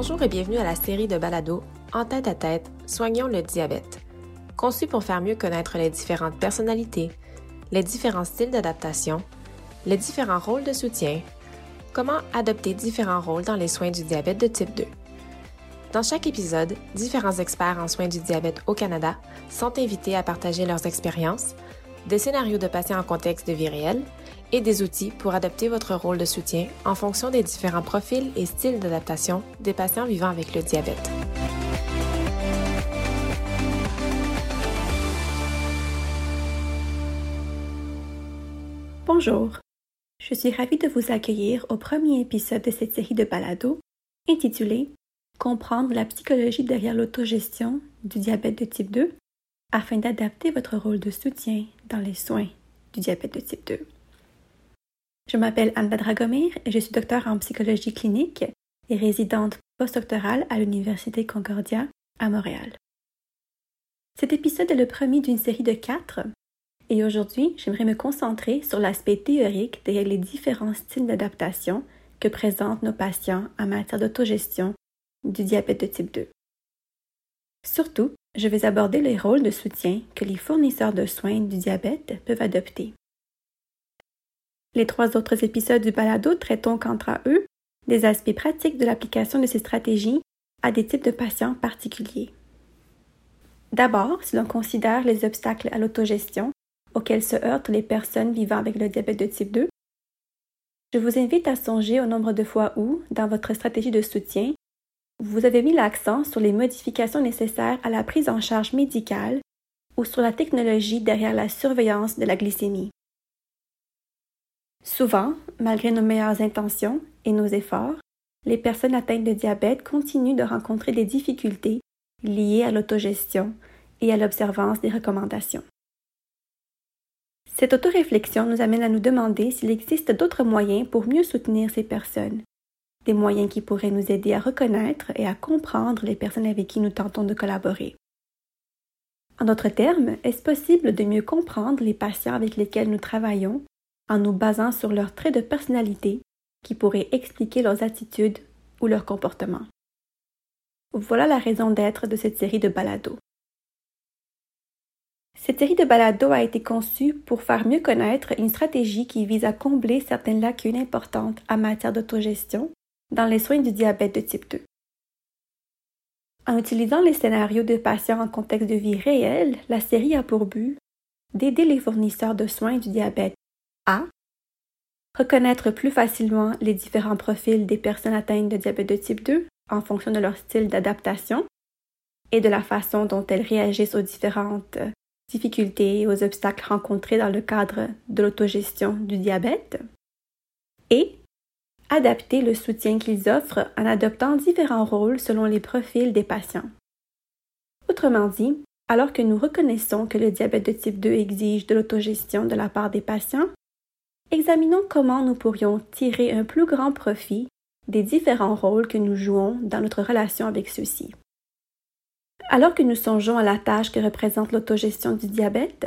Bonjour et bienvenue à la série de balados En tête à tête, soignons le diabète. Conçu pour faire mieux connaître les différentes personnalités, les différents styles d'adaptation, les différents rôles de soutien, comment adopter différents rôles dans les soins du diabète de type 2. Dans chaque épisode, différents experts en soins du diabète au Canada sont invités à partager leurs expériences, des scénarios de patients en contexte de vie réelle et des outils pour adapter votre rôle de soutien en fonction des différents profils et styles d'adaptation des patients vivant avec le diabète. Bonjour, je suis ravie de vous accueillir au premier épisode de cette série de balados intitulée Comprendre la psychologie derrière l'autogestion du diabète de type 2 afin d'adapter votre rôle de soutien dans les soins du diabète de type 2. Je m'appelle Anne Dragomir et je suis docteur en psychologie clinique et résidente postdoctorale à l'Université Concordia à Montréal. Cet épisode est le premier d'une série de quatre et aujourd'hui, j'aimerais me concentrer sur l'aspect théorique derrière les différents styles d'adaptation que présentent nos patients en matière d'autogestion du diabète de type 2. Surtout, je vais aborder les rôles de soutien que les fournisseurs de soins du diabète peuvent adopter. Les trois autres épisodes du balado traitent quant à eux des aspects pratiques de l'application de ces stratégies à des types de patients particuliers. D'abord, si l'on considère les obstacles à l'autogestion auxquels se heurtent les personnes vivant avec le diabète de type 2, je vous invite à songer au nombre de fois où, dans votre stratégie de soutien, vous avez mis l'accent sur les modifications nécessaires à la prise en charge médicale ou sur la technologie derrière la surveillance de la glycémie. Souvent, malgré nos meilleures intentions et nos efforts, les personnes atteintes de diabète continuent de rencontrer des difficultés liées à l'autogestion et à l'observance des recommandations. Cette autoréflexion nous amène à nous demander s'il existe d'autres moyens pour mieux soutenir ces personnes, des moyens qui pourraient nous aider à reconnaître et à comprendre les personnes avec qui nous tentons de collaborer. En d'autres termes, est-ce possible de mieux comprendre les patients avec lesquels nous travaillons en nous basant sur leurs traits de personnalité qui pourraient expliquer leurs attitudes ou leurs comportements? Voilà la raison d'être de cette série de balados. Cette série de balados a été conçue pour faire mieux connaître une stratégie qui vise à combler certaines lacunes importantes en matière d'autogestion dans les soins du diabète de type 2. En utilisant les scénarios de patients en contexte de vie réel, la série a pour but d'aider les fournisseurs de soins du diabète à reconnaître plus facilement les différents profils des personnes atteintes de diabète de type 2 en fonction de leur style d'adaptation et de la façon dont elles réagissent aux différentes difficultés et aux obstacles rencontrés dans le cadre de l'autogestion du diabète, et adapter le soutien qu'ils offrent en adoptant différents rôles selon les profils des patients. Autrement dit, alors que nous reconnaissons que le diabète de type 2 exige de l'autogestion de la part des patients, examinons comment nous pourrions tirer un plus grand profit des différents rôles que nous jouons dans notre relation avec ceux-ci. Alors que nous songeons à la tâche que représente l'autogestion du diabète,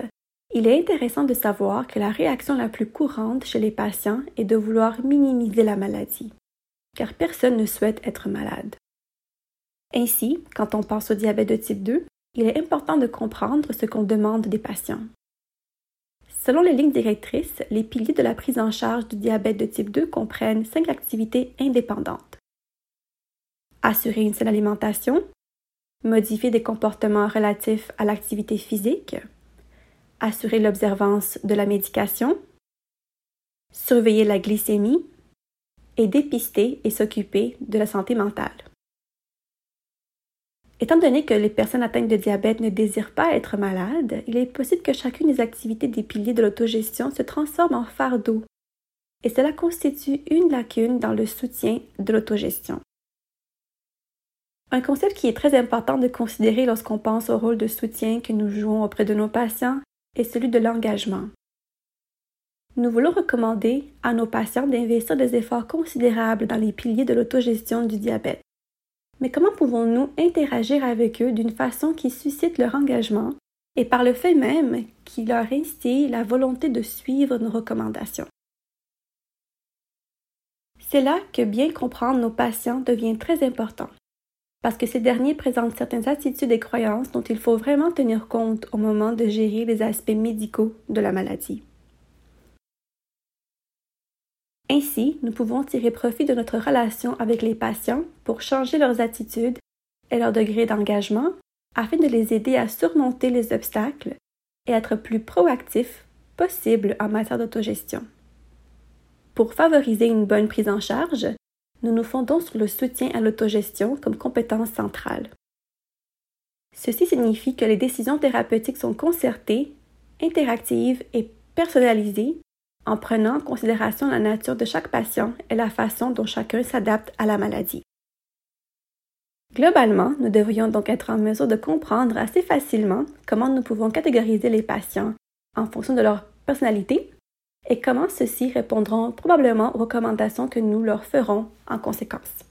il est intéressant de savoir que la réaction la plus courante chez les patients est de vouloir minimiser la maladie, car personne ne souhaite être malade. Ainsi, quand on pense au diabète de type 2, il est important de comprendre ce qu'on demande des patients. Selon les lignes directrices, les piliers de la prise en charge du diabète de type 2 comprennent cinq activités indépendantes. Assurer une saine alimentation, modifier des comportements relatifs à l'activité physique, assurer l'observance de la médication, surveiller la glycémie et dépister et s'occuper de la santé mentale. Étant donné que les personnes atteintes de diabète ne désirent pas être malades, il est possible que chacune des activités des piliers de l'autogestion se transforme en fardeau, et cela constitue une lacune dans le soutien de l'autogestion. Un concept qui est très important de considérer lorsqu'on pense au rôle de soutien que nous jouons auprès de nos patients est celui de l'engagement. Nous voulons recommander à nos patients d'investir des efforts considérables dans les piliers de l'autogestion du diabète. Mais comment pouvons-nous interagir avec eux d'une façon qui suscite leur engagement et par le fait même qui leur instille la volonté de suivre nos recommandations? C'est là que bien comprendre nos patients devient très important parce que ces derniers présentent certaines attitudes et croyances dont il faut vraiment tenir compte au moment de gérer les aspects médicaux de la maladie. Ainsi, nous pouvons tirer profit de notre relation avec les patients pour changer leurs attitudes et leur degré d'engagement afin de les aider à surmonter les obstacles et être plus proactifs possible en matière d'autogestion. Pour favoriser une bonne prise en charge, nous nous fondons sur le soutien à l'autogestion comme compétence centrale. Ceci signifie que les décisions thérapeutiques sont concertées, interactives et personnalisées en prenant en considération la nature de chaque patient et la façon dont chacun s'adapte à la maladie. Globalement, nous devrions donc être en mesure de comprendre assez facilement comment nous pouvons catégoriser les patients en fonction de leur personnalité et comment ceux-ci répondront probablement aux recommandations que nous leur ferons en conséquence.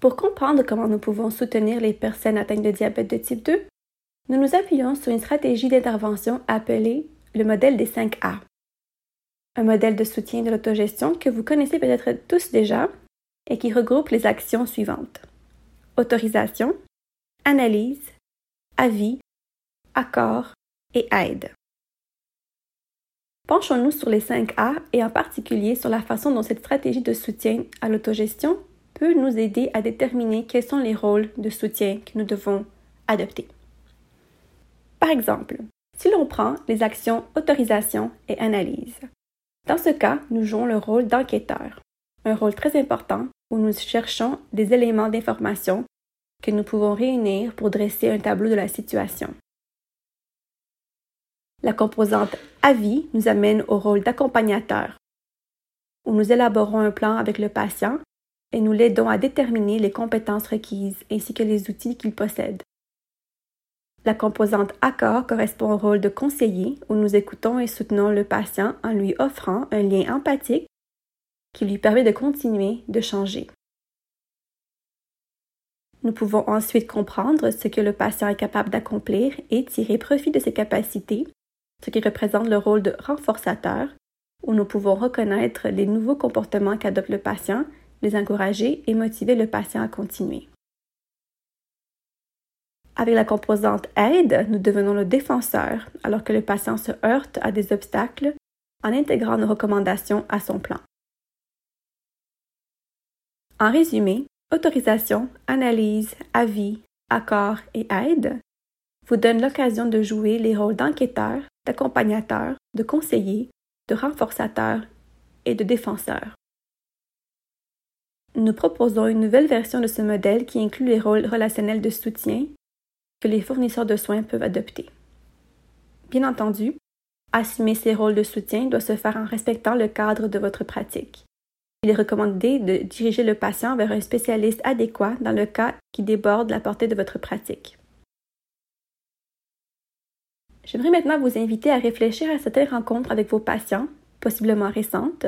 Pour comprendre comment nous pouvons soutenir les personnes atteintes de diabète de type 2, nous nous appuyons sur une stratégie d'intervention appelée le modèle des 5 A. Un modèle de soutien de l'autogestion que vous connaissez peut-être tous déjà et qui regroupe les actions suivantes. Autorisation, analyse, avis, accord et aide. Penchons-nous sur les 5 A et en particulier sur la façon dont cette stratégie de soutien à l'autogestion peut nous aider à déterminer quels sont les rôles de soutien que nous devons adopter. Par exemple, si l'on prend les actions autorisation et analyse, dans ce cas, nous jouons le rôle d'enquêteur, un rôle très important où nous cherchons des éléments d'information que nous pouvons réunir pour dresser un tableau de la situation. La composante avis nous amène au rôle d'accompagnateur, où nous élaborons un plan avec le patient et nous l'aidons à déterminer les compétences requises ainsi que les outils qu'il possède. La composante accord correspond au rôle de conseiller où nous écoutons et soutenons le patient en lui offrant un lien empathique qui lui permet de continuer de changer. Nous pouvons ensuite comprendre ce que le patient est capable d'accomplir et tirer profit de ses capacités ce qui représente le rôle de renforçateur, où nous pouvons reconnaître les nouveaux comportements qu'adopte le patient, les encourager et motiver le patient à continuer. Avec la composante aide, nous devenons le défenseur alors que le patient se heurte à des obstacles en intégrant nos recommandations à son plan. En résumé, autorisation, analyse, avis, accord et aide vous donnent l'occasion de jouer les rôles d'enquêteur, d'accompagnateur, de conseiller, de renforçateur et de défenseur. Nous proposons une nouvelle version de ce modèle qui inclut les rôles relationnels de soutien que les fournisseurs de soins peuvent adopter. Bien entendu, assumer ces rôles de soutien doit se faire en respectant le cadre de votre pratique. Il est recommandé de diriger le patient vers un spécialiste adéquat dans le cas qui déborde la portée de votre pratique. J'aimerais maintenant vous inviter à réfléchir à cette rencontre avec vos patients, possiblement récentes,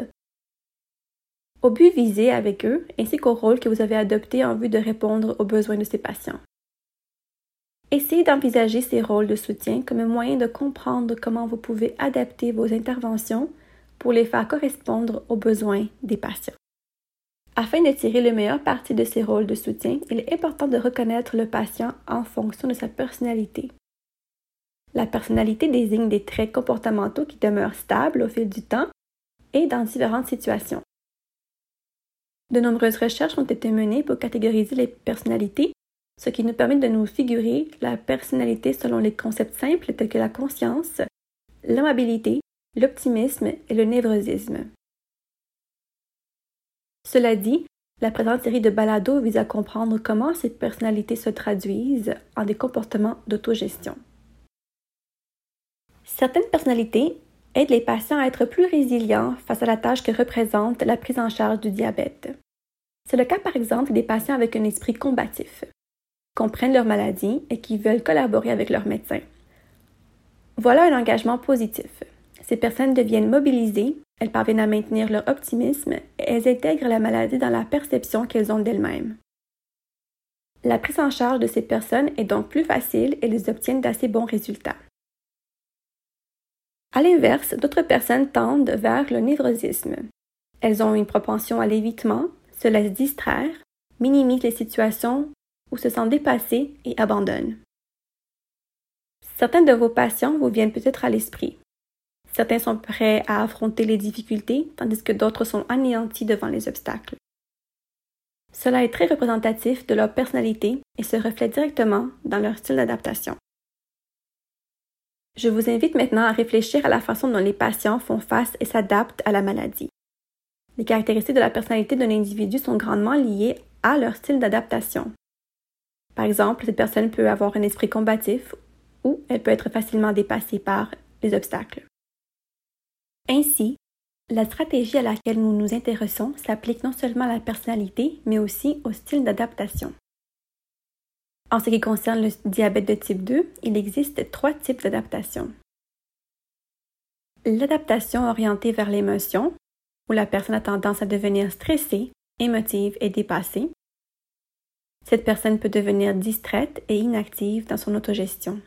au but visé avec eux ainsi qu'au rôle que vous avez adopté en vue de répondre aux besoins de ces patients. Essayez d'envisager ces rôles de soutien comme un moyen de comprendre comment vous pouvez adapter vos interventions pour les faire correspondre aux besoins des patients. Afin de tirer le meilleur parti de ces rôles de soutien, il est important de reconnaître le patient en fonction de sa personnalité, la personnalité désigne des traits comportementaux qui demeurent stables au fil du temps et dans différentes situations. De nombreuses recherches ont été menées pour catégoriser les personnalités, ce qui nous permet de nous figurer la personnalité selon les concepts simples tels que la conscience, l'amabilité, l'optimisme et le névrosisme. Cela dit, la présente série de balados vise à comprendre comment ces personnalités se traduisent en des comportements d'autogestion. Certaines personnalités aident les patients à être plus résilients face à la tâche que représente la prise en charge du diabète. C'est le cas par exemple des patients avec un esprit combatif, comprennent leur maladie et qui veulent collaborer avec leur médecin. Voilà un engagement positif. Ces personnes deviennent mobilisées, elles parviennent à maintenir leur optimisme et elles intègrent la maladie dans la perception qu'elles ont d'elles-mêmes. La prise en charge de ces personnes est donc plus facile et elles obtiennent d'assez bons résultats. À l'inverse, d'autres personnes tendent vers le névrosisme. Elles ont une propension à l'évitement, se laissent distraire minimisent les situations ou se sentent dépassés et abandonnent. Certains de vos patients vous viennent peut-être à l'esprit. Certains sont prêts à affronter les difficultés, tandis que d'autres sont anéantis devant les obstacles. Cela est très représentatif de leur personnalité et se reflète directement dans leur style d'adaptation. Je vous invite maintenant à réfléchir à la façon dont les patients font face et s'adaptent à la maladie. Les caractéristiques de la personnalité d'un individu sont grandement liées à leur style d'adaptation. Par exemple, cette personne peut avoir un esprit combatif ou elle peut être facilement dépassée par les obstacles. Ainsi, la stratégie à laquelle nous nous intéressons s'applique non seulement à la personnalité, mais aussi au style d'adaptation. En ce qui concerne le diabète de type 2, il existe trois types d'adaptation. L'adaptation orientée vers l'émotion, où la personne a tendance à devenir stressée, émotive et dépassée. Cette personne peut devenir distraite et inactive dans son autogestion.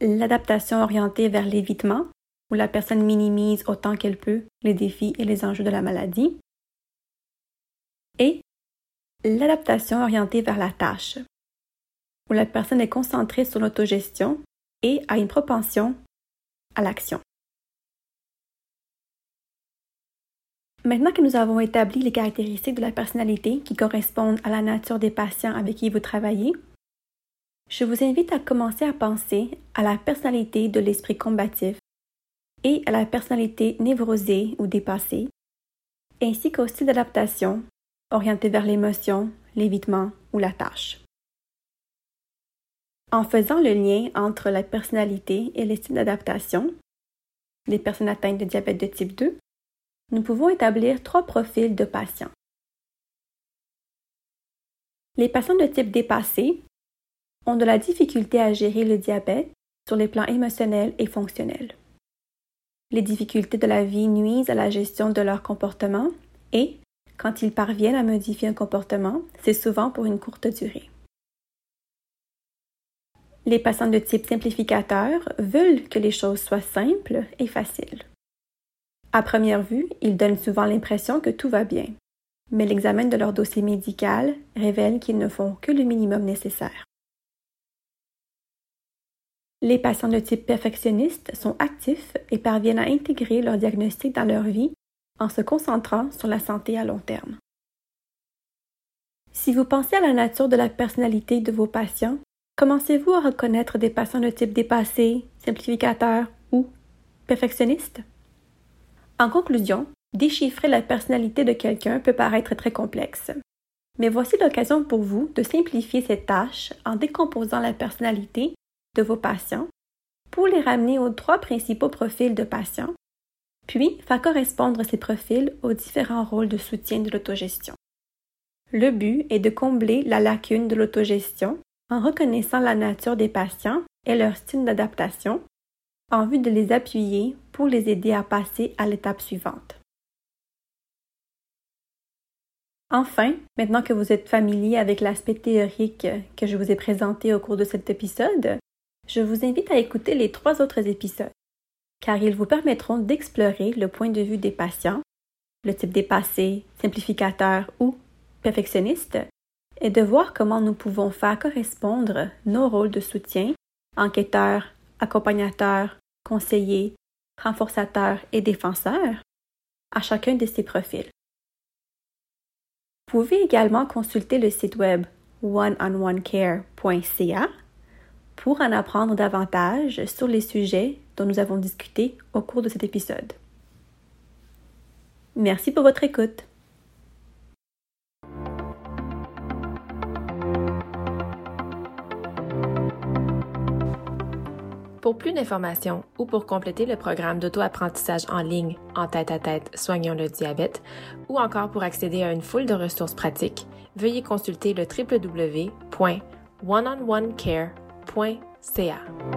L'adaptation orientée vers l'évitement, où la personne minimise autant qu'elle peut les défis et les enjeux de la maladie. Et l'adaptation orientée vers la tâche, où la personne est concentrée sur l'autogestion et a une propension à l'action. Maintenant que nous avons établi les caractéristiques de la personnalité qui correspondent à la nature des patients avec qui vous travaillez, je vous invite à commencer à penser à la personnalité de l'esprit combatif et à la personnalité névrosée ou dépassée, ainsi qu'au style d'adaptation orienté vers l'émotion, l'évitement ou la tâche. En faisant le lien entre la personnalité et les styles d'adaptation, des personnes atteintes de diabète de type 2, nous pouvons établir trois profils de patients. Les patients de type dépassé ont de la difficulté à gérer le diabète sur les plans émotionnels et fonctionnels. Les difficultés de la vie nuisent à la gestion de leur comportement et, quand ils parviennent à modifier un comportement, c'est souvent pour une courte durée. Les patients de type simplificateur veulent que les choses soient simples et faciles. À première vue, ils donnent souvent l'impression que tout va bien, mais l'examen de leur dossier médical révèle qu'ils ne font que le minimum nécessaire. Les patients de type perfectionniste sont actifs et parviennent à intégrer leur diagnostic dans leur vie en se concentrant sur la santé à long terme. Si vous pensez à la nature de la personnalité de vos patients, commencez-vous à reconnaître des patients de type dépassé, simplificateur ou perfectionniste? En conclusion, déchiffrer la personnalité de quelqu'un peut paraître très complexe. Mais voici l'occasion pour vous de simplifier cette tâche en décomposant la personnalité de vos patients pour les ramener aux trois principaux profils de patients puis faire correspondre ces profils aux différents rôles de soutien de l'autogestion. Le but est de combler la lacune de l'autogestion en reconnaissant la nature des patients et leur style d'adaptation en vue de les appuyer pour les aider à passer à l'étape suivante. Enfin, maintenant que vous êtes familier avec l'aspect théorique que je vous ai présenté au cours de cet épisode, je vous invite à écouter les trois autres épisodes car ils vous permettront d'explorer le point de vue des patients, le type dépassé, simplificateur ou perfectionniste, et de voir comment nous pouvons faire correspondre nos rôles de soutien, enquêteur, accompagnateur, conseiller, renforçateur et défenseur, à chacun de ces profils. Vous pouvez également consulter le site web oneononecare.ca pour en apprendre davantage sur les sujets dont nous avons discuté au cours de cet épisode. Merci pour votre écoute. Pour plus d'informations ou pour compléter le programme d'auto-apprentissage en ligne en tête à tête Soignons le diabète ou encore pour accéder à une foule de ressources pratiques, veuillez consulter le www.oneononecare.ca.